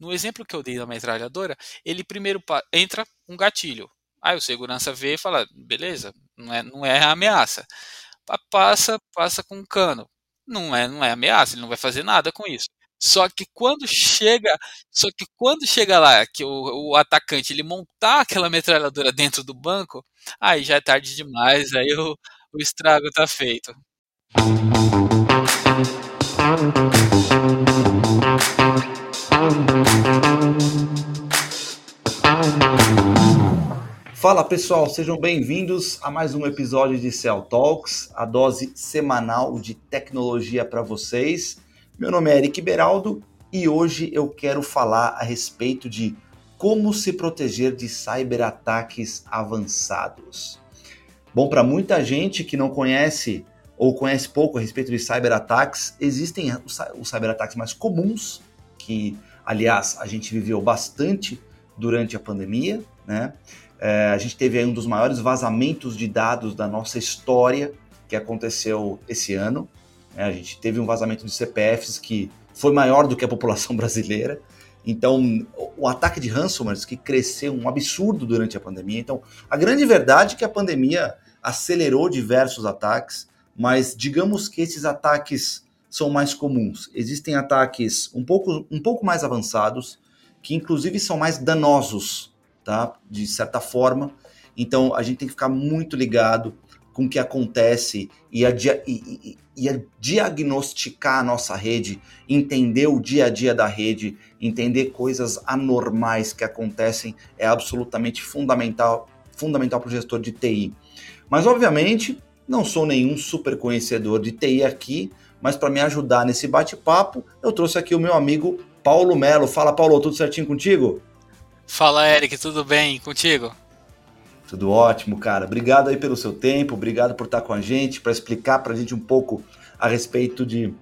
No exemplo que eu dei da metralhadora, ele primeiro entra um gatilho. Aí o segurança vê e fala, beleza, não é, não é ameaça. Passa, passa com um cano. Não é, não é ameaça, ele não vai fazer nada com isso. Só que quando chega, só que quando chega lá que o, o, atacante ele montar aquela metralhadora dentro do banco, aí já é tarde demais, aí o, o estrago tá feito. Fala pessoal, sejam bem-vindos a mais um episódio de Cell Talks, a dose semanal de tecnologia para vocês. Meu nome é Eric Beraldo e hoje eu quero falar a respeito de como se proteger de cyberataques avançados. Bom, para muita gente que não conhece ou conhece pouco a respeito de cyberataques, existem os cyberataques mais comuns, que aliás a gente viveu bastante durante a pandemia, né? É, a gente teve um dos maiores vazamentos de dados da nossa história que aconteceu esse ano. É, a gente teve um vazamento de CPFs que foi maior do que a população brasileira. Então, o ataque de ransomware que cresceu um absurdo durante a pandemia. Então, a grande verdade é que a pandemia acelerou diversos ataques, mas digamos que esses ataques são mais comuns. Existem ataques um pouco, um pouco mais avançados, que inclusive são mais danosos tá? De certa forma. Então a gente tem que ficar muito ligado com o que acontece e a, dia, e, e, diagnosticar a nossa rede, entender o dia a dia da rede, entender coisas anormais que acontecem é absolutamente fundamental fundamental para o gestor de TI. Mas obviamente não sou nenhum super conhecedor de TI aqui, mas para me ajudar nesse bate-papo, eu trouxe aqui o meu amigo Paulo Melo. Fala, Paulo, tudo certinho contigo? Fala, Eric, tudo bem contigo? Tudo ótimo, cara. Obrigado aí pelo seu tempo, obrigado por estar com a gente, para explicar para a gente um pouco a respeito de,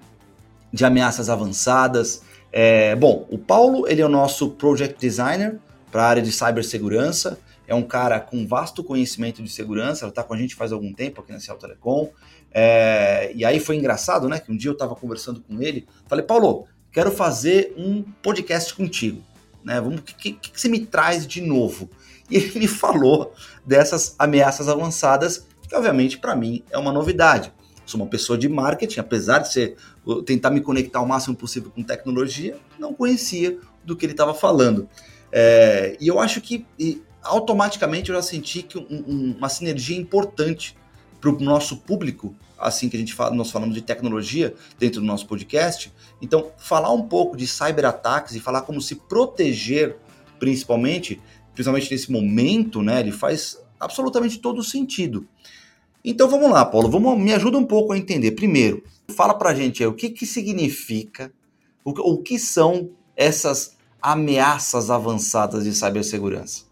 de ameaças avançadas. É, bom, o Paulo, ele é o nosso Project Designer para a área de cibersegurança. É um cara com vasto conhecimento de segurança, ele está com a gente faz algum tempo aqui na Ciel Telecom. É, e aí foi engraçado, né? Que um dia eu estava conversando com ele, falei, Paulo, quero fazer um podcast contigo né? Vamos, o que, que, que você me traz de novo? E ele me falou dessas ameaças avançadas, que obviamente para mim é uma novidade. Sou uma pessoa de marketing, apesar de ser tentar me conectar o máximo possível com tecnologia, não conhecia do que ele estava falando. É, e eu acho que e, automaticamente eu já senti que um, um, uma sinergia importante para o nosso público assim que a gente fala, nós falamos de tecnologia dentro do nosso podcast. Então, falar um pouco de cyberataques e falar como se proteger, principalmente, principalmente nesse momento, né? Ele faz absolutamente todo sentido. Então vamos lá, Paulo, vamos, me ajuda um pouco a entender. Primeiro, fala pra gente aí, o que, que significa, o, o que são essas ameaças avançadas de cibersegurança?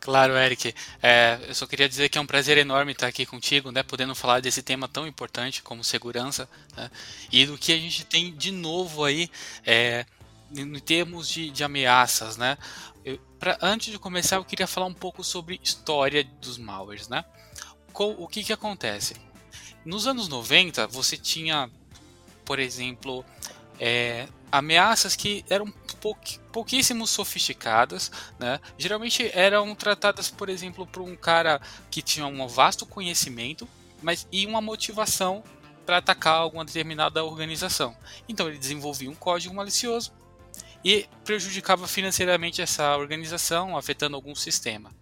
Claro, Eric. É, eu só queria dizer que é um prazer enorme estar aqui contigo, né, podendo falar desse tema tão importante como segurança né, e do que a gente tem de novo aí é, em termos de, de ameaças, né. Eu, pra, antes de começar, eu queria falar um pouco sobre história dos malwares, né. o que que acontece? Nos anos 90, você tinha, por exemplo, é, ameaças que eram pouquíssimo sofisticadas, né? Geralmente eram tratadas, por exemplo, por um cara que tinha um vasto conhecimento, mas e uma motivação para atacar alguma determinada organização. Então ele desenvolvia um código malicioso e prejudicava financeiramente essa organização, afetando algum sistema.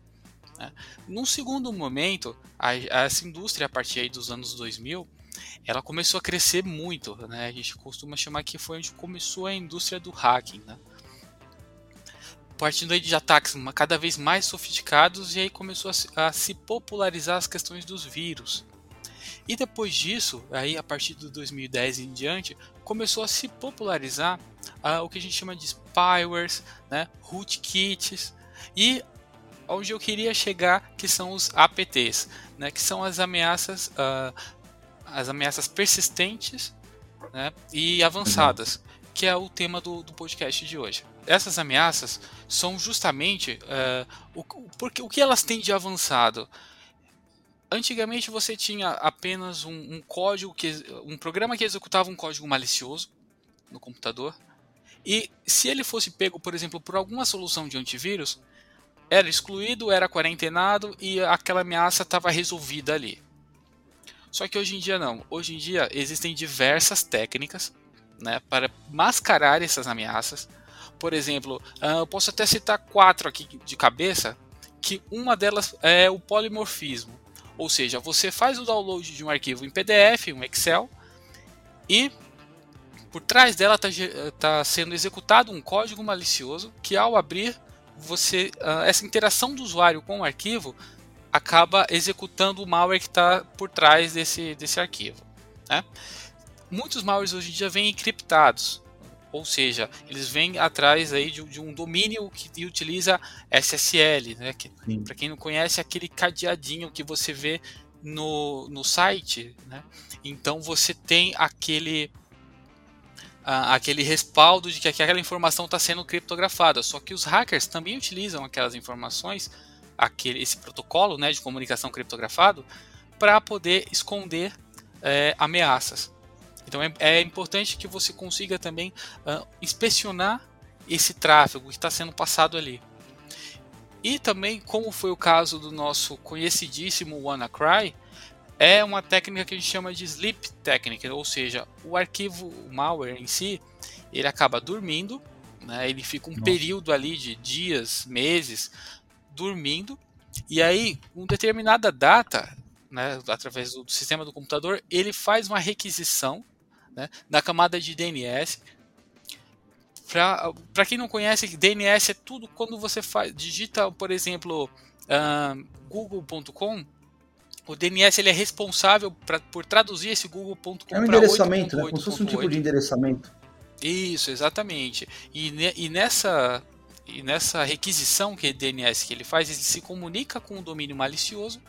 Né? Num segundo momento, essa indústria, a partir dos anos 2000, ela começou a crescer muito, né? A gente costuma chamar que foi onde começou a indústria do hacking, né? Partindo aí de ataques cada vez mais sofisticados e aí começou a se, popularizar as questões dos vírus. E depois disso, aí a partir de 2010 em diante, começou a se popularizar uh, o que a gente chama de spywares, né, rootkits e onde eu queria chegar que são os APTs, né, que são as ameaças uh, as ameaças persistentes né, e avançadas, que é o tema do, do podcast de hoje. Essas ameaças são justamente uh, o, porque, o que elas têm de avançado. Antigamente você tinha apenas um, um código que um programa que executava um código malicioso no computador E se ele fosse pego, por exemplo, por alguma solução de antivírus, era excluído, era quarentenado e aquela ameaça estava resolvida ali. Só que hoje em dia não. Hoje em dia existem diversas técnicas né, para mascarar essas ameaças. Por exemplo, ah, eu posso até citar quatro aqui de cabeça, que uma delas é o polimorfismo. Ou seja, você faz o download de um arquivo em PDF, um Excel, e por trás dela está tá sendo executado um código malicioso que ao abrir você uh, essa interação do usuário com o arquivo acaba executando o malware que está por trás desse, desse arquivo. Né? Muitos malwares hoje em dia vêm encriptados, ou seja, eles vêm atrás aí de, de um domínio que utiliza SSL, né? Que, para quem não conhece, é aquele cadeadinho que você vê no, no site, né? Então você tem aquele aquele respaldo de que aquela informação está sendo criptografada. Só que os hackers também utilizam aquelas informações, aquele, esse protocolo né, de comunicação criptografado, para poder esconder é, ameaças. Então é, é, importante que você consiga também uh, inspecionar esse tráfego que está sendo passado ali. E também, como foi o caso do nosso conhecidíssimo WannaCry, é uma técnica que a gente chama de sleep technique, ou seja, o arquivo o malware em si, ele acaba dormindo, né, ele fica um Nossa. período ali de dias, meses, dormindo, e aí, com determinada data, né, através do sistema do computador, ele faz uma requisição né, na camada de DNS. Para quem não conhece, DNS é tudo quando você faz, digita, por exemplo, uh, google.com, o DNS ele é responsável pra, por traduzir esse google.com É um endereçamento, 8. né? Como se fosse um tipo de endereçamento. Isso, exatamente. E, e, nessa, e nessa requisição que é DNS que ele faz, ele se comunica com o domínio malicioso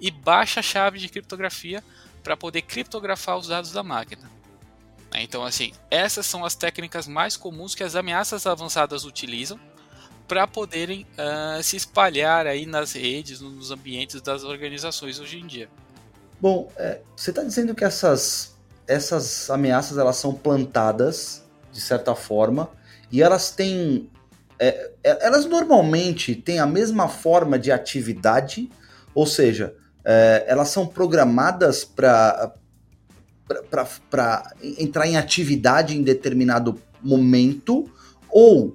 e baixa a chave de criptografia para poder criptografar os dados da máquina. Então, assim, essas são as técnicas mais comuns que as ameaças avançadas utilizam para poderem uh, se espalhar aí nas redes, nos ambientes das organizações hoje em dia. Bom, é, você está dizendo que essas, essas ameaças elas são plantadas de certa forma e elas têm é, é elas normalmente têm a mesma forma de atividade, ou seja, é, elas são programadas para entrar em atividade em determinado momento ou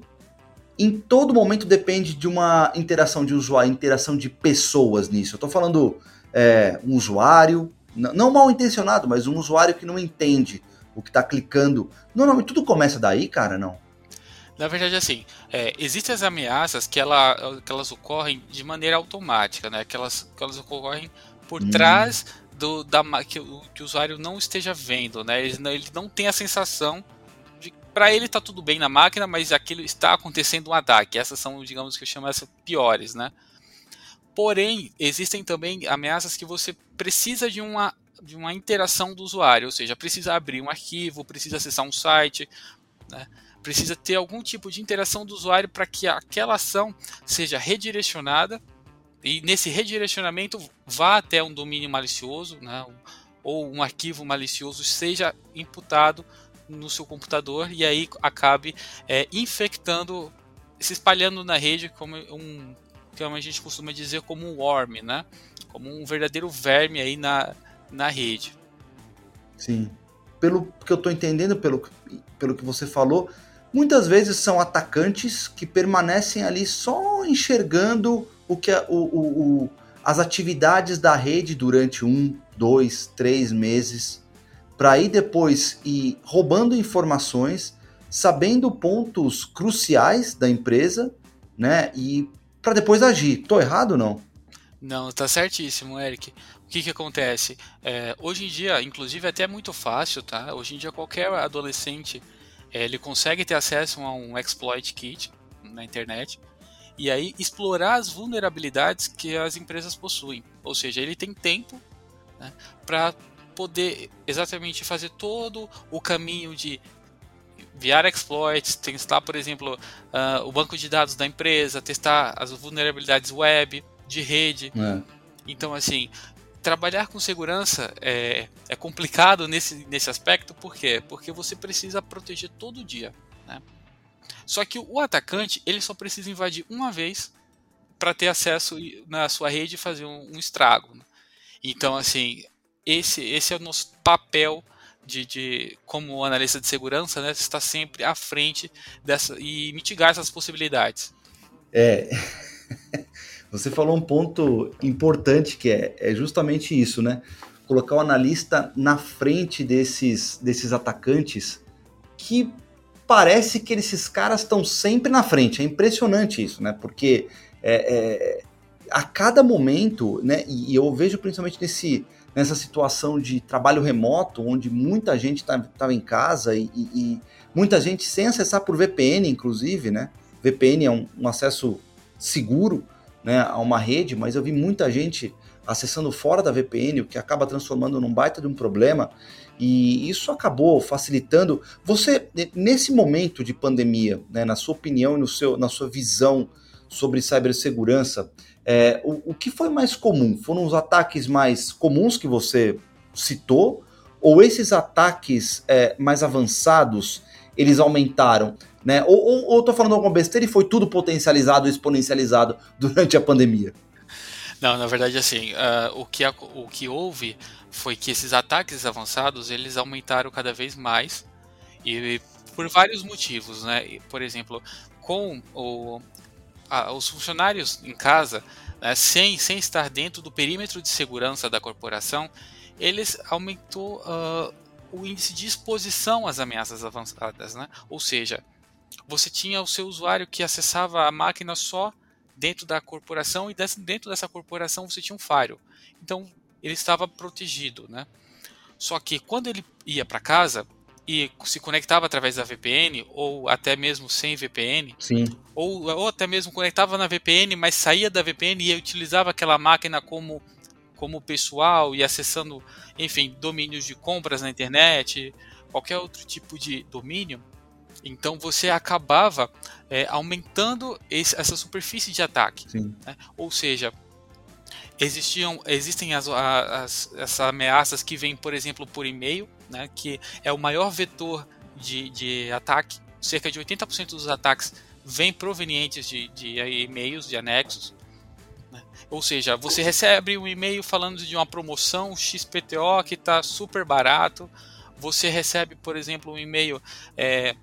em todo momento depende de uma interação de usuário, interação de pessoas nisso. Eu estou falando é, um usuário, não mal intencionado, mas um usuário que não entende o que está clicando. Normalmente tudo começa daí, cara, não? Na verdade, assim, é, existem as ameaças que, ela, que elas ocorrem de maneira automática, né? Que elas, que elas ocorrem por hum. trás do, da, que, que o usuário não esteja vendo, né? Ele, ele não tem a sensação para ele tá tudo bem na máquina, mas aquilo está acontecendo um ataque. Essas são, digamos que eu chamo essas piores, né? Porém, existem também ameaças que você precisa de uma, de uma interação do usuário, ou seja, precisa abrir um arquivo, precisa acessar um site, né? Precisa ter algum tipo de interação do usuário para que aquela ação seja redirecionada e nesse redirecionamento vá até um domínio malicioso, né? ou um arquivo malicioso seja imputado no seu computador e aí acabe é, infectando, se espalhando na rede como um, como a gente costuma dizer, como um worm, né? Como um verdadeiro verme aí na, na rede. Sim. Pelo que eu estou entendendo, pelo, pelo que você falou, muitas vezes são atacantes que permanecem ali só enxergando o que a, o, o, o, as atividades da rede durante um, dois, três meses para ir depois ir roubando informações, sabendo pontos cruciais da empresa, né? E para depois agir. Tô errado não? Não, tá certíssimo, Eric. O que que acontece? É, hoje em dia, inclusive, é até muito fácil, tá? Hoje em dia, qualquer adolescente ele consegue ter acesso a um exploit kit na internet e aí explorar as vulnerabilidades que as empresas possuem. Ou seja, ele tem tempo né, para poder exatamente fazer todo o caminho de enviar exploits, testar, por exemplo, uh, o banco de dados da empresa, testar as vulnerabilidades web, de rede. É. Então, assim, trabalhar com segurança é, é complicado nesse, nesse aspecto, por quê? Porque você precisa proteger todo dia. Né? Só que o atacante ele só precisa invadir uma vez para ter acesso na sua rede e fazer um, um estrago. Né? Então, assim, esse, esse é o nosso papel de, de, como analista de segurança, né, estar sempre à frente dessa e mitigar essas possibilidades. É, você falou um ponto importante que é, é justamente isso, né? Colocar o analista na frente desses, desses atacantes que parece que esses caras estão sempre na frente. É impressionante isso, né? Porque é, é, a cada momento, né? E eu vejo principalmente nesse nessa situação de trabalho remoto, onde muita gente estava tá, em casa e, e, e, muita gente sem acessar por VPN, inclusive, né? VPN é um, um, acesso seguro né, a uma rede, mas eu vi muita gente acessando fora da VPN, o que acaba transformando num baita de um problema. E isso acabou facilitando. Você, nesse momento de pandemia, né, na sua opinião e no seu, na sua visão sobre cibersegurança, é, o, o que foi mais comum? Foram os ataques mais comuns que você citou? Ou esses ataques é, mais avançados, eles aumentaram? Né? Ou, ou, ou tô falando alguma besteira e foi tudo potencializado, exponencializado durante a pandemia? Não, na verdade, assim, uh, o, que, o que houve foi que esses ataques avançados, eles aumentaram cada vez mais e por vários motivos, né? Por exemplo, com o, os funcionários em casa, né, sem, sem estar dentro do perímetro de segurança da corporação, eles aumentou uh, o índice de exposição às ameaças avançadas, né? Ou seja, você tinha o seu usuário que acessava a máquina só dentro da corporação e dentro dessa corporação você tinha um firewall. Então ele estava protegido, né? Só que quando ele ia para casa, e se conectava através da VPN, ou até mesmo sem VPN, Sim. Ou, ou até mesmo conectava na VPN, mas saía da VPN e utilizava aquela máquina como, como pessoal e acessando, enfim, domínios de compras na internet, qualquer outro tipo de domínio, então você acabava é, aumentando esse, essa superfície de ataque. Né? Ou seja, existiam, existem as, as, essas ameaças que vêm, por exemplo, por e-mail, né, que é o maior vetor de, de ataque. Cerca de 80% dos ataques vêm provenientes de, de e-mails, de anexos. Né? Ou seja, você recebe um e-mail falando de uma promoção XPTO que está super barato. Você recebe, por exemplo, um e-mail é,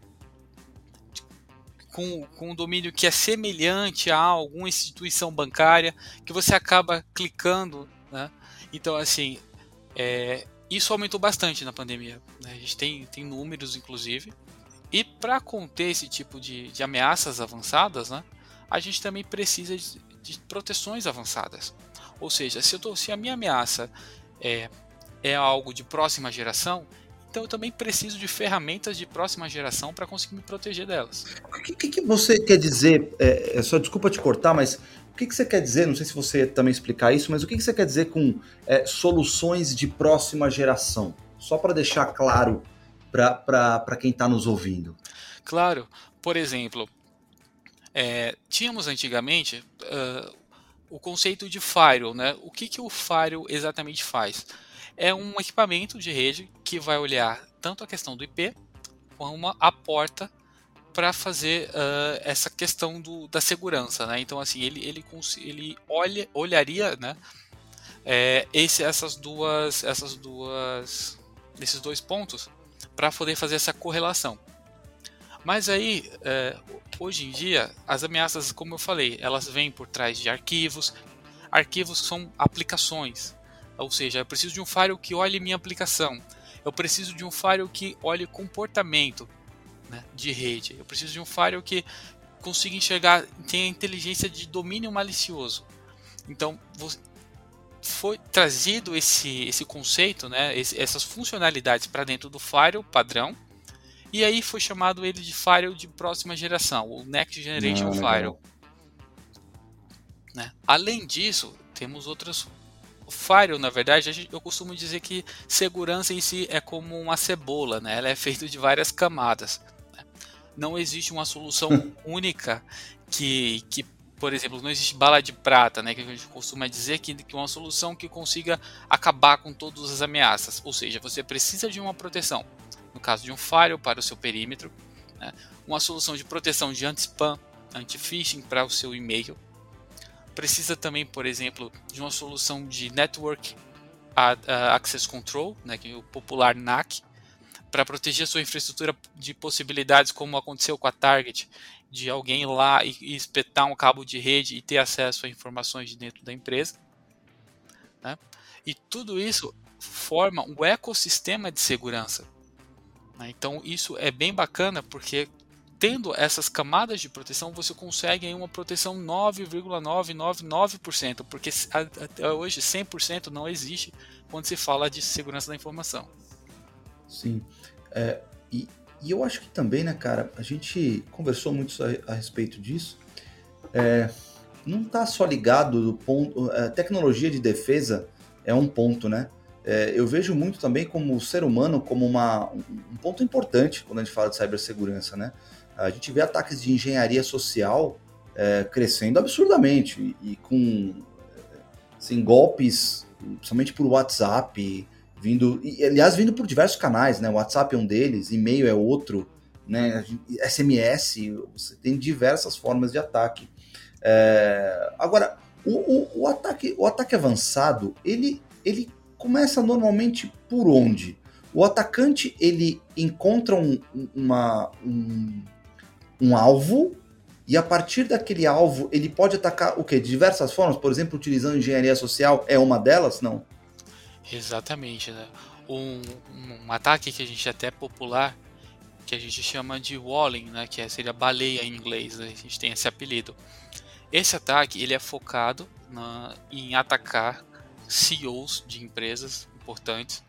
com, com um domínio que é semelhante a alguma instituição bancária, que você acaba clicando. Né? Então, assim, é, isso aumentou bastante na pandemia. Né? A gente tem, tem números, inclusive. E para conter esse tipo de, de ameaças avançadas, né, a gente também precisa de, de proteções avançadas. Ou seja, se, tô, se a minha ameaça é, é algo de próxima geração, então eu também preciso de ferramentas de próxima geração para conseguir me proteger delas. O que, que você quer dizer? É, é, só desculpa te cortar, mas o que, que você quer dizer? Não sei se você também explicar isso, mas o que, que você quer dizer com é, soluções de próxima geração? Só para deixar claro para quem está nos ouvindo. Claro, por exemplo, é, tínhamos antigamente uh, o conceito de firewall, né? O que, que o firewall exatamente faz? É um equipamento de rede que vai olhar tanto a questão do IP como a porta para fazer uh, essa questão do, da segurança, né? Então assim ele ele, ele olha, olharia, né? É, esse, essas duas essas duas esses dois pontos para poder fazer essa correlação. Mas aí é, hoje em dia as ameaças, como eu falei, elas vêm por trás de arquivos. Arquivos são aplicações, ou seja, eu preciso de um firewall que olhe minha aplicação. Eu preciso de um firewall que olhe comportamento né, de rede. Eu preciso de um firewall que consiga enxergar, tenha inteligência de domínio malicioso. Então, foi trazido esse, esse conceito, né, esse, essas funcionalidades para dentro do firewall padrão, e aí foi chamado ele de firewall de próxima geração, o Next Generation ah, Firewall. Né? Além disso, temos outras firewall, na verdade, eu costumo dizer que segurança em si é como uma cebola, né? Ela é feita de várias camadas. Né? Não existe uma solução única que, que, por exemplo, não existe bala de prata, né? Que a gente costuma dizer que, que uma solução que consiga acabar com todas as ameaças. Ou seja, você precisa de uma proteção. No caso de um firewall para o seu perímetro, né? uma solução de proteção de anti-spam, anti-phishing para o seu e-mail. Precisa também, por exemplo, de uma solução de Network Access Control, né, que é o popular NAC, para proteger sua infraestrutura de possibilidades como aconteceu com a Target, de alguém lá e, e espetar um cabo de rede e ter acesso a informações de dentro da empresa. Né? E tudo isso forma um ecossistema de segurança. Né? Então isso é bem bacana porque tendo essas camadas de proteção você consegue uma proteção 9,999%, porque até hoje 100% não existe quando se fala de segurança da informação. Sim. É, e, e, eu acho que também, né, cara, a gente conversou muito a, a respeito disso. É, não está só ligado do ponto. A tecnologia de defesa é um ponto, né? É, eu vejo muito também como o ser humano como uma, um ponto importante quando a gente fala de cibersegurança, né? A gente vê ataques de engenharia social é, crescendo absurdamente e, e com assim, golpes, principalmente por WhatsApp, vindo, e, aliás, vindo por diversos canais, né? WhatsApp é um deles, e-mail é outro, né? SMS, você tem diversas formas de ataque. É, agora, o, o, o, ataque, o ataque avançado, ele, ele começa normalmente por onde? O atacante ele encontra um, uma, um, um alvo e a partir daquele alvo ele pode atacar o que? De diversas formas, por exemplo, utilizando engenharia social é uma delas? Não. Exatamente. Né? Um, um ataque que a gente até é popular, que a gente chama de walling, né? que é, seria baleia em inglês, né? a gente tem esse apelido. Esse ataque ele é focado na, em atacar CEOs de empresas importantes,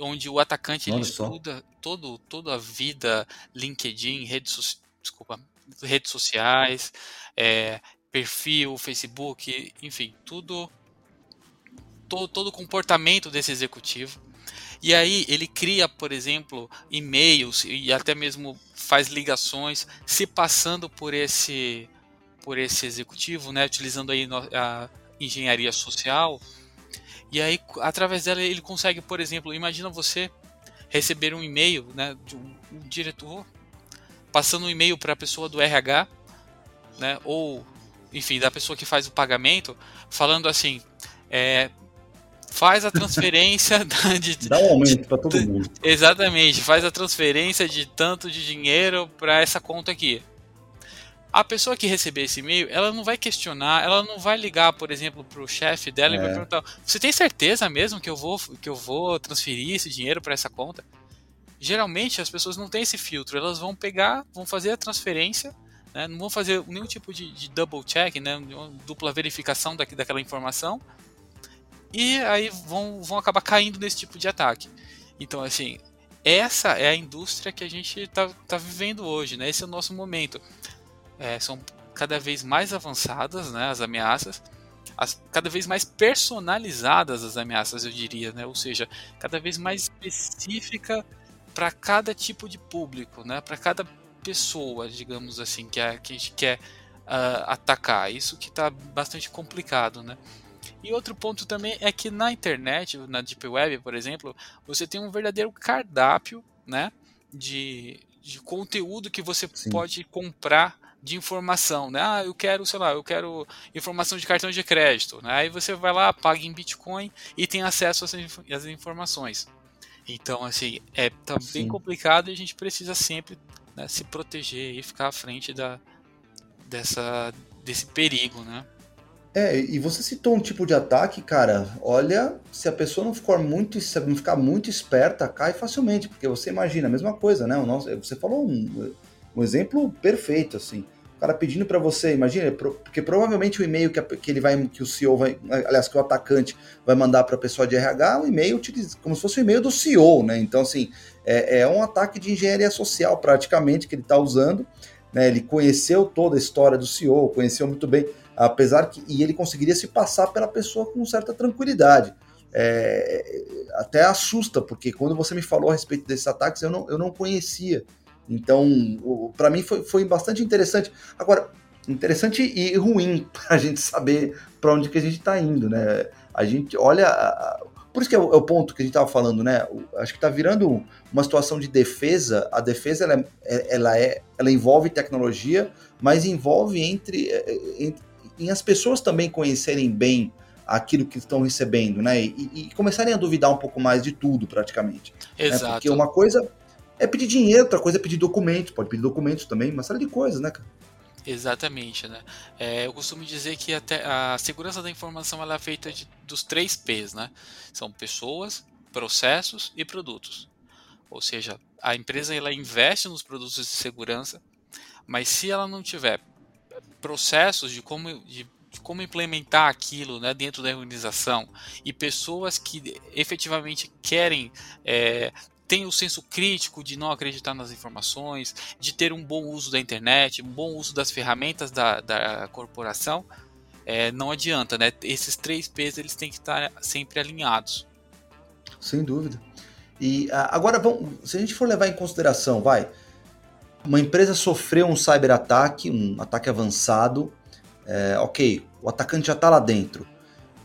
onde o atacante ele estuda todo, toda a vida, LinkedIn, redes, desculpa, redes sociais, é, perfil, Facebook, enfim, tudo, todo, todo o comportamento desse executivo. E aí ele cria, por exemplo, e-mails e até mesmo faz ligações, se passando por esse por esse executivo, né, utilizando aí a engenharia social e aí, através dela, ele consegue, por exemplo, imagina você receber um e-mail né, de um, um diretor passando um e-mail para a pessoa do RH, né, ou, enfim, da pessoa que faz o pagamento, falando assim: é, faz a transferência de. Dá um aumento para todo mundo. Exatamente, faz a transferência de tanto de dinheiro para essa conta aqui a pessoa que receber esse e-mail, ela não vai questionar, ela não vai ligar, por exemplo, para o chefe dela é. e vai perguntar: "Você tem certeza mesmo que eu vou que eu vou transferir esse dinheiro para essa conta?" Geralmente as pessoas não têm esse filtro, elas vão pegar, vão fazer a transferência, né, não vão fazer nenhum tipo de, de double check, né, dupla verificação daqui, daquela informação, e aí vão, vão acabar caindo nesse tipo de ataque. Então, assim, essa é a indústria que a gente está tá vivendo hoje, né? Esse é o nosso momento. É, são cada vez mais avançadas, né, as ameaças, as, cada vez mais personalizadas as ameaças, eu diria, né, ou seja, cada vez mais específica para cada tipo de público, né, para cada pessoa, digamos assim, que a, que a gente quer uh, atacar. Isso que está bastante complicado, né. E outro ponto também é que na internet, na Deep Web, por exemplo, você tem um verdadeiro cardápio, né, de, de conteúdo que você Sim. pode comprar de informação, né? Ah, eu quero, sei lá, eu quero informação de cartão de crédito, né? Aí você vai lá, paga em Bitcoin e tem acesso às informações. Então, assim, é tá bem complicado e a gente precisa sempre né, se proteger e ficar à frente da, dessa, desse perigo, né? É, e você citou um tipo de ataque, cara. Olha, se a pessoa não ficar muito, não ficar muito esperta, cai facilmente, porque você imagina a mesma coisa, né? O nosso, você falou um, um exemplo perfeito, assim. O cara pedindo para você, imagina, porque provavelmente o e-mail que, que ele vai, que o CEO vai, aliás, que o atacante vai mandar para a pessoa de RH, o e-mail como se fosse o e-mail do CEO, né? Então, assim, é, é um ataque de engenharia social, praticamente, que ele está usando. Né? Ele conheceu toda a história do CEO, conheceu muito bem, apesar que. E ele conseguiria se passar pela pessoa com certa tranquilidade. É, até assusta, porque quando você me falou a respeito desses ataques, eu não, eu não conhecia. Então, para mim foi, foi bastante interessante. Agora, interessante e ruim para a gente saber para onde que a gente está indo, né? A gente olha Por isso que é o, é o ponto que a gente estava falando, né? acho que está virando uma situação de defesa. A defesa ela é, ela é, ela envolve tecnologia, mas envolve entre, é, entre em as pessoas também conhecerem bem aquilo que estão recebendo, né? E, e, começarem a duvidar um pouco mais de tudo, praticamente. Exato. Né? Porque uma coisa é pedir dinheiro, outra coisa é pedir documentos, pode pedir documentos também, uma série de coisas, né, cara? Exatamente, né? É, eu costumo dizer que até a segurança da informação ela é feita de, dos três P's, né? São pessoas, processos e produtos. Ou seja, a empresa ela investe nos produtos de segurança, mas se ela não tiver processos de como, de, de como implementar aquilo né, dentro da organização e pessoas que efetivamente querem é, tem o senso crítico de não acreditar nas informações, de ter um bom uso da internet, um bom uso das ferramentas da, da corporação, é, não adianta, né? Esses três P's eles têm que estar sempre alinhados. Sem dúvida. E agora, vamos, se a gente for levar em consideração, vai, uma empresa sofreu um cyberataque, um ataque avançado, é, ok, o atacante já está lá dentro.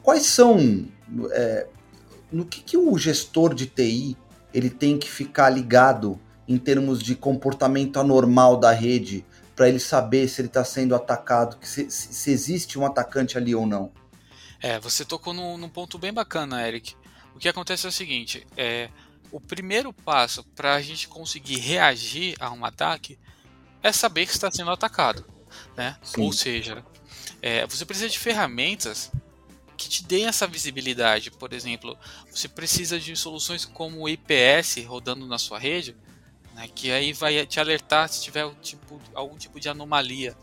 Quais são, é, no que, que o gestor de TI ele tem que ficar ligado em termos de comportamento anormal da rede para ele saber se ele está sendo atacado, se, se, existe um atacante ali ou não. É, você tocou num, num ponto bem bacana, Eric. O que acontece é o seguinte: é, o primeiro passo para a gente conseguir reagir a um ataque é saber que está sendo atacado, né? Ou seja, é, você precisa de ferramentas que te deem essa visibilidade. Por exemplo, você precisa de soluções como o IPS rodando na sua rede, né, que aí vai te alertar se tiver tipo, algum tipo de anomalia.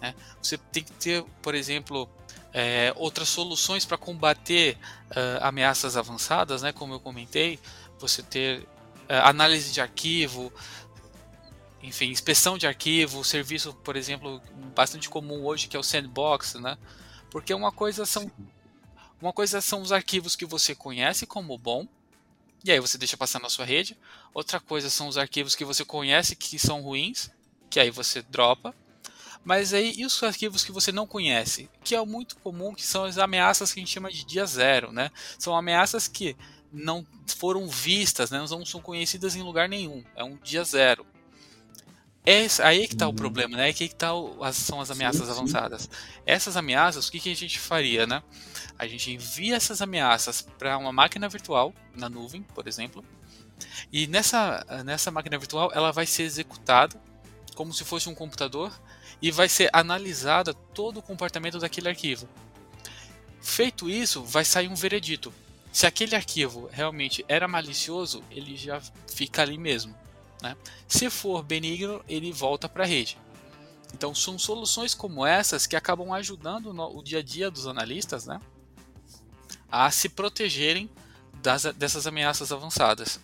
Né? Você tem que ter, por exemplo, é, outras soluções para combater uh, ameaças avançadas, né, como eu comentei. Você ter uh, análise de arquivo, enfim, inspeção de arquivo, serviço, por exemplo, bastante comum hoje que é o sandbox, né? Porque uma coisa são uma coisa são os arquivos que você conhece como bom, e aí você deixa passar na sua rede. Outra coisa são os arquivos que você conhece que são ruins, que aí você dropa. Mas aí, e os arquivos que você não conhece? Que é muito comum, que são as ameaças que a gente chama de dia zero, né? São ameaças que não foram vistas, né? não são conhecidas em lugar nenhum. É um dia zero. É aí que está uhum. o problema, né? Aqui que tá o, as, são as ameaças sim, avançadas. Sim. Essas ameaças, o que, que a gente faria, né? A gente envia essas ameaças para uma máquina virtual, na nuvem, por exemplo, e nessa, nessa máquina virtual ela vai ser executada como se fosse um computador e vai ser analisada todo o comportamento daquele arquivo. Feito isso, vai sair um veredito. Se aquele arquivo realmente era malicioso, ele já fica ali mesmo. Né? Se for benigno, ele volta para a rede. Então são soluções como essas que acabam ajudando o dia a dia dos analistas né? A se protegerem das, dessas ameaças avançadas.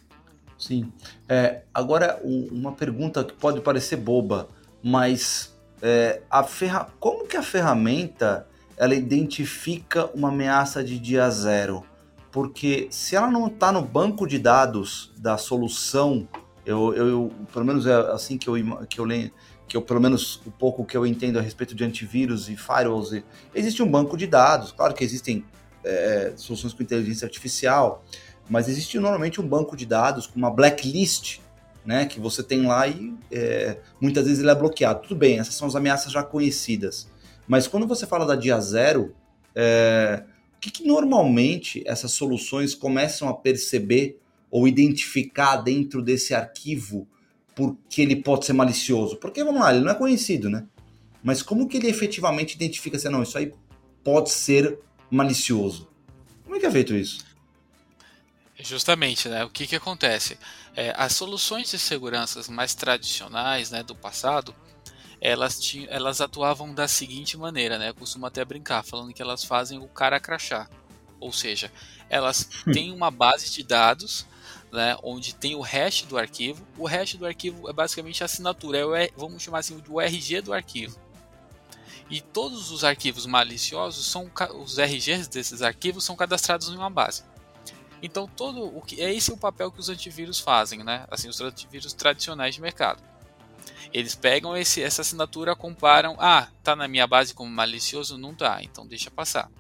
Sim. É, agora, uma pergunta que pode parecer boba, mas é, a ferra... como que a ferramenta ela identifica uma ameaça de dia zero? Porque se ela não está no banco de dados da solução eu, eu, pelo menos é assim que eu, que eu leio, que eu, pelo menos o pouco que eu entendo a respeito de antivírus e firewalls, existe um banco de dados. Claro que existem é, soluções com inteligência artificial, mas existe normalmente um banco de dados com uma blacklist, né, que você tem lá e é, muitas vezes ele é bloqueado. Tudo bem, essas são as ameaças já conhecidas. Mas quando você fala da dia zero, é, o que, que normalmente essas soluções começam a perceber ou identificar dentro desse arquivo porque ele pode ser malicioso? Porque, vamos lá, ele não é conhecido, né? Mas como que ele efetivamente identifica se não, isso aí pode ser malicioso? Como é que é feito isso? Justamente, né? O que, que acontece? É, as soluções de segurança mais tradicionais né, do passado, elas, tinham, elas atuavam da seguinte maneira, né? Eu costumo até brincar, falando que elas fazem o cara crachar. Ou seja, elas hum. têm uma base de dados né, onde tem o hash do arquivo. O hash do arquivo é basicamente a assinatura, é o, vamos chamar assim, o RG do arquivo. E todos os arquivos maliciosos são os RGs desses arquivos são cadastrados em uma base. Então todo o que é esse o papel que os antivírus fazem, né? Assim, os antivírus tradicionais de mercado. Eles pegam esse, essa assinatura, comparam, ah, tá na minha base como malicioso, não tá, então deixa passar.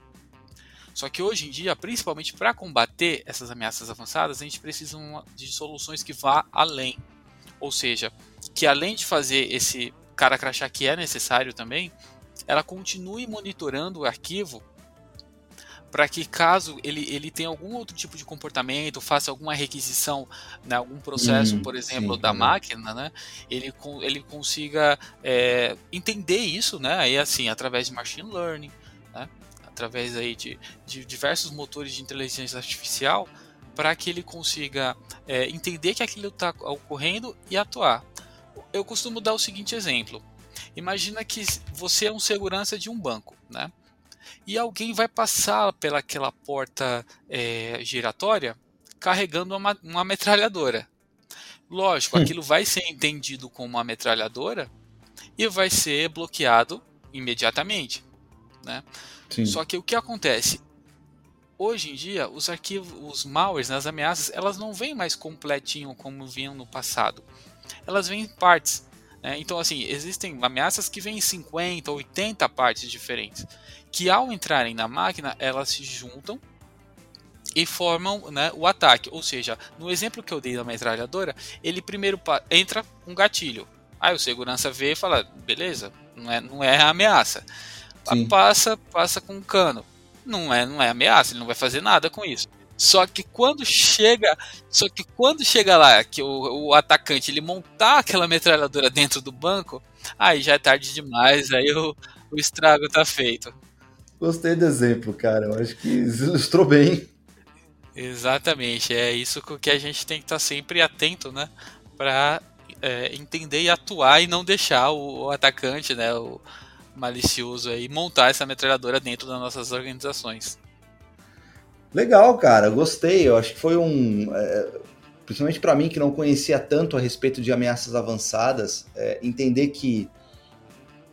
Só que hoje em dia, principalmente para combater essas ameaças avançadas, a gente precisa de soluções que vá além. Ou seja, que além de fazer esse cara crachá que é necessário também, ela continue monitorando o arquivo para que caso ele, ele tenha algum outro tipo de comportamento, faça alguma requisição, né, algum processo, hum, por exemplo, sim, da máquina, né, ele, ele consiga é, entender isso, né, aí assim, através de machine learning, né, através aí de, de diversos motores de inteligência artificial, para que ele consiga é, entender que aquilo está ocorrendo e atuar. Eu costumo dar o seguinte exemplo. Imagina que você é um segurança de um banco, né? E alguém vai passar pelaquela porta é, giratória carregando uma, uma metralhadora. Lógico, hum. aquilo vai ser entendido como uma metralhadora e vai ser bloqueado imediatamente. Né? Só que o que acontece? Hoje em dia, os arquivos, os malwares, né, as ameaças, elas não vêm mais completinho como vinham no passado. Elas vêm em partes. Né? Então, assim, existem ameaças que vêm em 50, 80 partes diferentes, que ao entrarem na máquina, elas se juntam e formam né, o ataque. Ou seja, no exemplo que eu dei da metralhadora, ele primeiro entra com um gatilho. Aí o segurança vê e fala, beleza, não é, não é ameaça. Sim. Passa, passa com um cano. Não é, não é ameaça, ele não vai fazer nada com isso. Só que quando chega, só que quando chega lá que o, o atacante ele montar aquela metralhadora dentro do banco, aí já é tarde demais, aí o, o estrago tá feito. Gostei do exemplo, cara. Eu acho que ilustrou bem. Exatamente, é isso que a gente tem que estar tá sempre atento, né? Para é, entender e atuar e não deixar o, o atacante, né? O malicioso aí montar essa metralhadora dentro das nossas organizações. Legal, cara, gostei. Eu acho que foi um. É, principalmente para mim que não conhecia tanto a respeito de ameaças avançadas, é, entender que,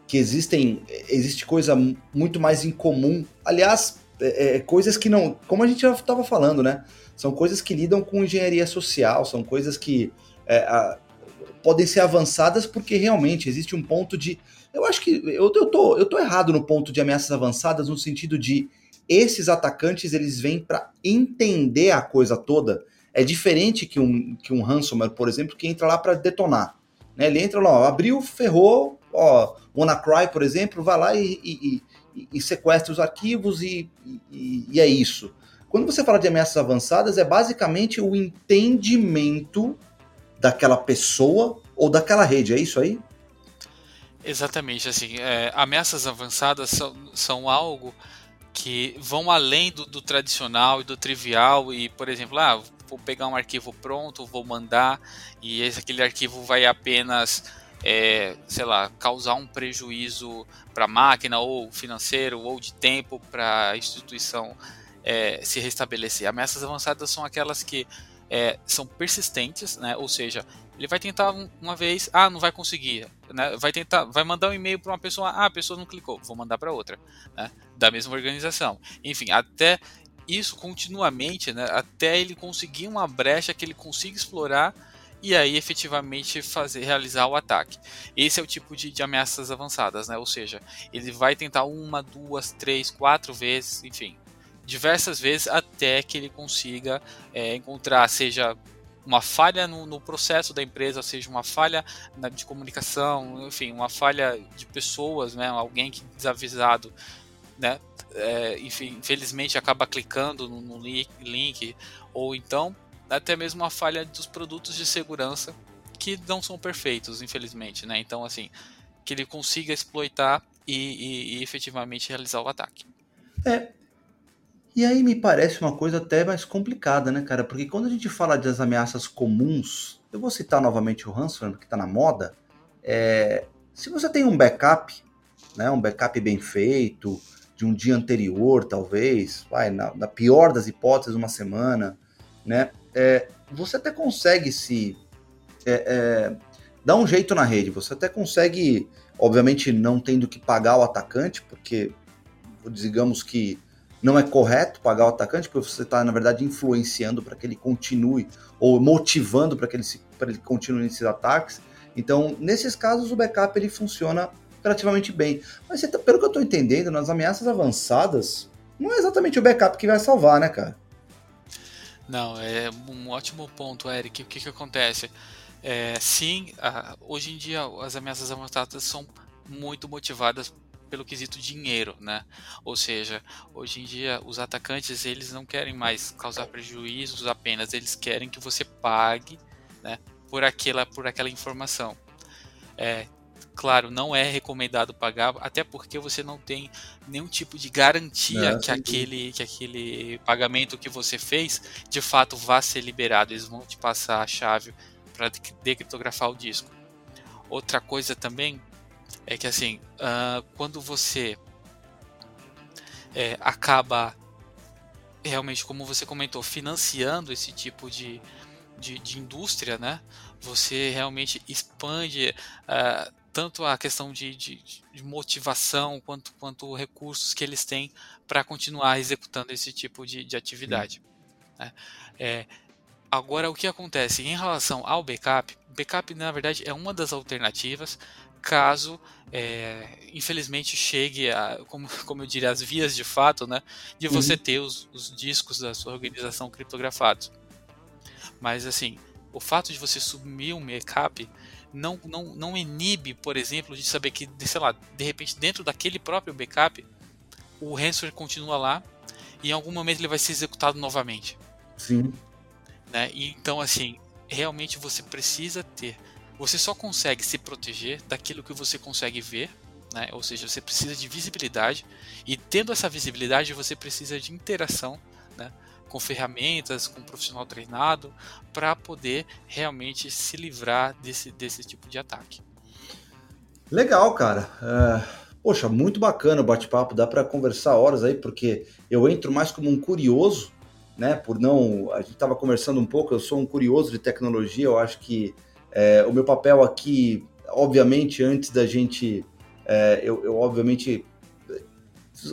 que existem existe coisa muito mais incomum. Aliás, é, é coisas que não. Como a gente já estava falando, né? São coisas que lidam com engenharia social, são coisas que é, a, podem ser avançadas porque realmente existe um ponto de. Eu acho que eu, eu, tô, eu tô errado no ponto de ameaças avançadas, no sentido de esses atacantes eles vêm para entender a coisa toda. É diferente que um, que um ransomware, por exemplo, que entra lá para detonar. Né? Ele entra lá, ó, abriu, ferrou, ó, WannaCry, por exemplo, vai lá e, e, e, e sequestra os arquivos e, e é isso. Quando você fala de ameaças avançadas, é basicamente o entendimento daquela pessoa ou daquela rede, é isso aí? Exatamente, assim, é, ameaças avançadas são, são algo que vão além do, do, tradicional e do trivial e, por exemplo, ah, vou pegar um arquivo pronto, vou mandar e esse, aquele arquivo vai apenas, é, sei lá, causar um prejuízo para a máquina ou financeiro ou de tempo para a instituição é, se restabelecer. Ameaças avançadas são aquelas que é, são persistentes, né? ou seja, ele vai tentar uma vez, ah, não vai conseguir, né? vai tentar, vai mandar um e-mail para uma pessoa, ah, a pessoa não clicou, vou mandar para outra, né? da mesma organização. Enfim, até isso continuamente, né? até ele conseguir uma brecha que ele consiga explorar e aí efetivamente fazer realizar o ataque. Esse é o tipo de, de ameaças avançadas, né? Ou seja, ele vai tentar uma, duas, três, quatro vezes, enfim, diversas vezes até que ele consiga é, encontrar, seja uma falha no, no, processo da empresa, seja uma falha na, de comunicação, enfim, uma falha de pessoas, né, alguém que desavisado, né, é, enfim, infelizmente acaba clicando no, no link, link, ou então até mesmo uma falha dos produtos de segurança que não são perfeitos, infelizmente, né, então assim, que ele consiga exploitar e, e, e efetivamente realizar o ataque. É, e aí me parece uma coisa até mais complicada, né, cara? Porque quando a gente fala das ameaças comuns, eu vou citar novamente o ransomware, que está na moda. É, se você tem um backup, né, um backup bem feito, de um dia anterior, talvez, vai, na, na pior das hipóteses, uma semana, né? É, você até consegue se é, é, dar um jeito na rede. Você até consegue, obviamente, não tendo que pagar o atacante, porque digamos que não é correto pagar o atacante, porque você está, na verdade, influenciando para que ele continue, ou motivando para que ele, se, ele continue nesses ataques. Então, nesses casos, o backup ele funciona relativamente bem. Mas, tá, pelo que eu estou entendendo, nas ameaças avançadas, não é exatamente o backup que vai salvar, né, cara? Não, é um ótimo ponto, Eric. O que, que acontece? É, sim, a, hoje em dia as ameaças avançadas são muito motivadas pelo quesito dinheiro, né? Ou seja, hoje em dia os atacantes eles não querem mais causar prejuízos apenas, eles querem que você pague, né, por aquela por aquela informação. É, claro, não é recomendado pagar, até porque você não tem nenhum tipo de garantia que aquele, que aquele pagamento que você fez de fato vá ser liberado. Eles vão te passar a chave para decriptografar o disco. Outra coisa também é que assim, uh, quando você é, acaba realmente, como você comentou, financiando esse tipo de, de, de indústria, né? Você realmente expande uh, tanto a questão de, de, de, motivação quanto, quanto recursos que eles têm para continuar executando esse tipo de, de atividade. Né? É, agora, o que acontece em relação ao backup? Backup, na verdade, é uma das alternativas caso, é, infelizmente, chegue a, como, como eu diria, as vias de fato, né, de você uhum. ter os, os discos da sua organização criptografados. Mas, assim, o fato de você subir um backup não, não, não inibe, por exemplo, de saber que, sei lá, de repente dentro daquele próprio backup, o ransomware continua lá e em algum momento ele vai ser executado novamente. Sim. Né? E, então, assim, realmente você precisa ter. Você só consegue se proteger daquilo que você consegue ver, né? ou seja, você precisa de visibilidade, e tendo essa visibilidade, você precisa de interação né? com ferramentas, com um profissional treinado, para poder realmente se livrar desse, desse tipo de ataque. Legal, cara. Uh, poxa, muito bacana o bate-papo. Dá para conversar horas aí, porque eu entro mais como um curioso, né? Por não. A gente estava conversando um pouco, eu sou um curioso de tecnologia, eu acho que é, o meu papel aqui, obviamente, antes da gente. É, eu, eu, obviamente,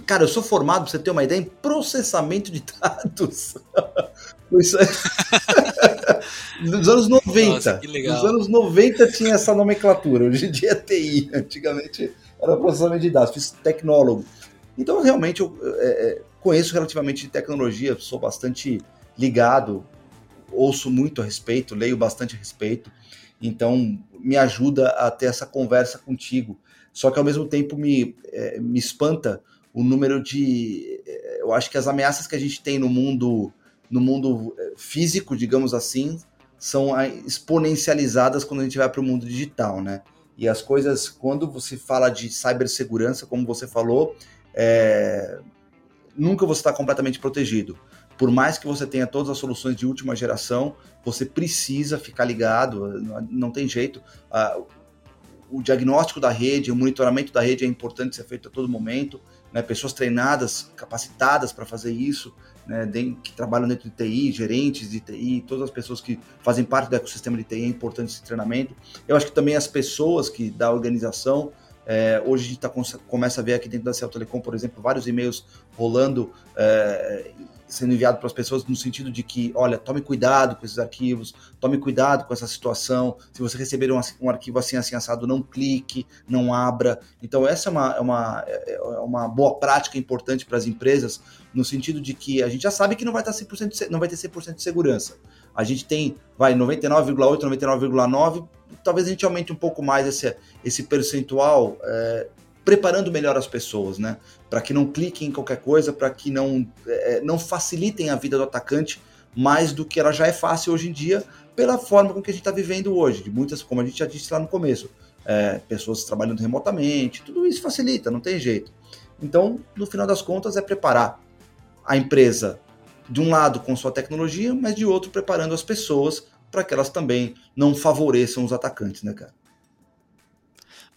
Cara, eu sou formado, pra você ter uma ideia, em processamento de dados. Isso é... Nos anos 90. Nossa, Nos anos 90 tinha essa nomenclatura. Hoje em dia é TI. Antigamente era processamento de dados. Fiz tecnólogo. Então, realmente, eu é, é, conheço relativamente de tecnologia, sou bastante ligado, ouço muito a respeito, leio bastante a respeito. Então, me ajuda a ter essa conversa contigo. Só que, ao mesmo tempo, me, é, me espanta o número de. Eh, eu acho que as ameaças que a gente tem no mundo, no mundo eh, físico, digamos assim, são exponencializadas quando a gente vai para o mundo digital, né? E as coisas, quando você fala de cibersegurança, como você falou, é... nunca você está completamente protegido. Por mais que você tenha todas as soluções de última geração, você precisa ficar ligado, não tem jeito o diagnóstico da rede, o monitoramento da rede é importante ser feito a todo momento, né? pessoas treinadas, capacitadas para fazer isso, né? que trabalham dentro de TI, gerentes de TI, todas as pessoas que fazem parte do ecossistema de TI, é importante esse treinamento. Eu acho que também as pessoas que da organização, é, hoje a gente tá, começa a ver aqui dentro da Cell Telecom, por exemplo, vários e-mails rolando é, sendo enviado para as pessoas no sentido de que, olha, tome cuidado com esses arquivos, tome cuidado com essa situação. Se você receber um, um arquivo assim, assim, assado, não clique, não abra. Então, essa é uma, é uma, é, é uma boa prática importante para as empresas, no sentido de que a gente já sabe que não vai, estar 100%, não vai ter 100% de segurança. A gente tem, vai, 99,8, 99,9, talvez a gente aumente um pouco mais esse, esse percentual, é, preparando melhor as pessoas, né? Para que não cliquem em qualquer coisa, para que não, é, não facilitem a vida do atacante mais do que ela já é fácil hoje em dia, pela forma com que a gente está vivendo hoje, de muitas, como a gente já disse lá no começo, é, pessoas trabalhando remotamente, tudo isso facilita, não tem jeito. Então, no final das contas, é preparar a empresa de um lado com sua tecnologia, mas de outro preparando as pessoas para que elas também não favoreçam os atacantes, né, cara?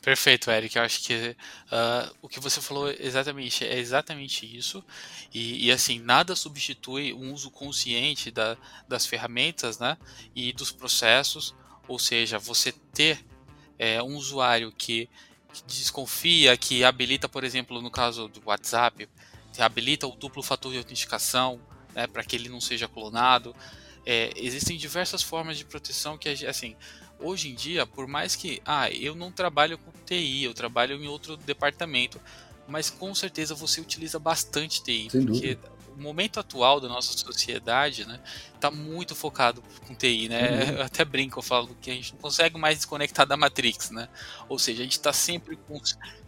Perfeito, Eric. Eu acho que uh, o que você falou exatamente é exatamente isso. E, e, assim, nada substitui um uso consciente da, das ferramentas né, e dos processos. Ou seja, você ter é, um usuário que, que, desconfia, que habilita, por exemplo, no caso do WhatsApp, habilita o duplo fator de autenticação né, para que ele não seja clonado. É, existem diversas formas de proteção que, assim, hoje em dia, por mais que, ah, eu não trabalho com TI, eu trabalho em outro departamento, mas com certeza você utiliza bastante TI, Sem porque dúvida. o momento atual da nossa sociedade, né, tá muito focado com TI, né? Uhum. Eu até brinco, eu falo que a gente não consegue mais desconectar da Matrix, né? Ou seja, a gente está sempre com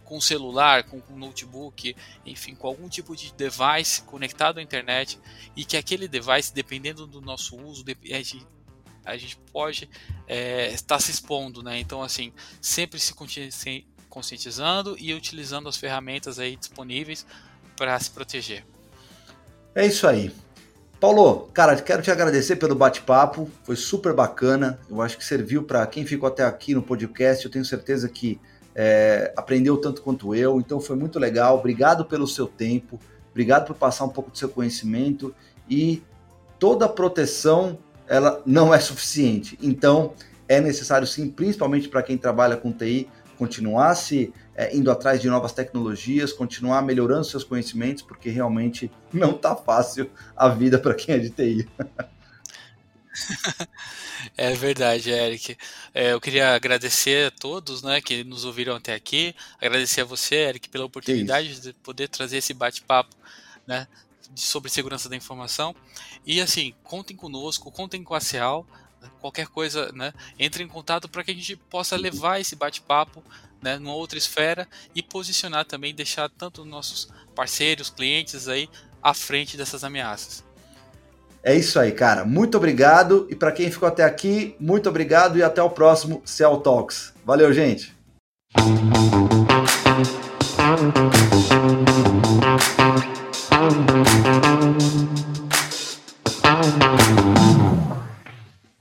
com celular, com, notebook, enfim, com algum tipo de device conectado à internet e que aquele device, dependendo do nosso uso, a gente, a gente pode é, estar se expondo, né? Então, assim, sempre se conscientizando e utilizando as ferramentas aí disponíveis para se proteger. É isso aí. Paulo, cara, quero te agradecer pelo bate-papo, foi super bacana. Eu acho que serviu para quem ficou até aqui no podcast. Eu tenho certeza que é, aprendeu tanto quanto eu, então foi muito legal. Obrigado pelo seu tempo, obrigado por passar um pouco do seu conhecimento e toda proteção ela não é suficiente. Então é necessário sim, principalmente para quem trabalha com TI, continuar se é, indo atrás de novas tecnologias, continuar melhorando seus conhecimentos, porque realmente não está fácil a vida para quem é de TI. É verdade, Eric. É, eu queria agradecer a todos né, que nos ouviram até aqui. Agradecer a você, Eric, pela oportunidade de poder trazer esse bate-papo né, sobre segurança da informação. E assim, contem conosco, contem com a CEAL. Qualquer coisa, né, entre em contato para que a gente possa levar esse bate-papo né, numa outra esfera e posicionar também, deixar tanto nossos parceiros, clientes aí à frente dessas ameaças. É isso aí, cara. Muito obrigado. E para quem ficou até aqui, muito obrigado e até o próximo Cell Talks. Valeu, gente.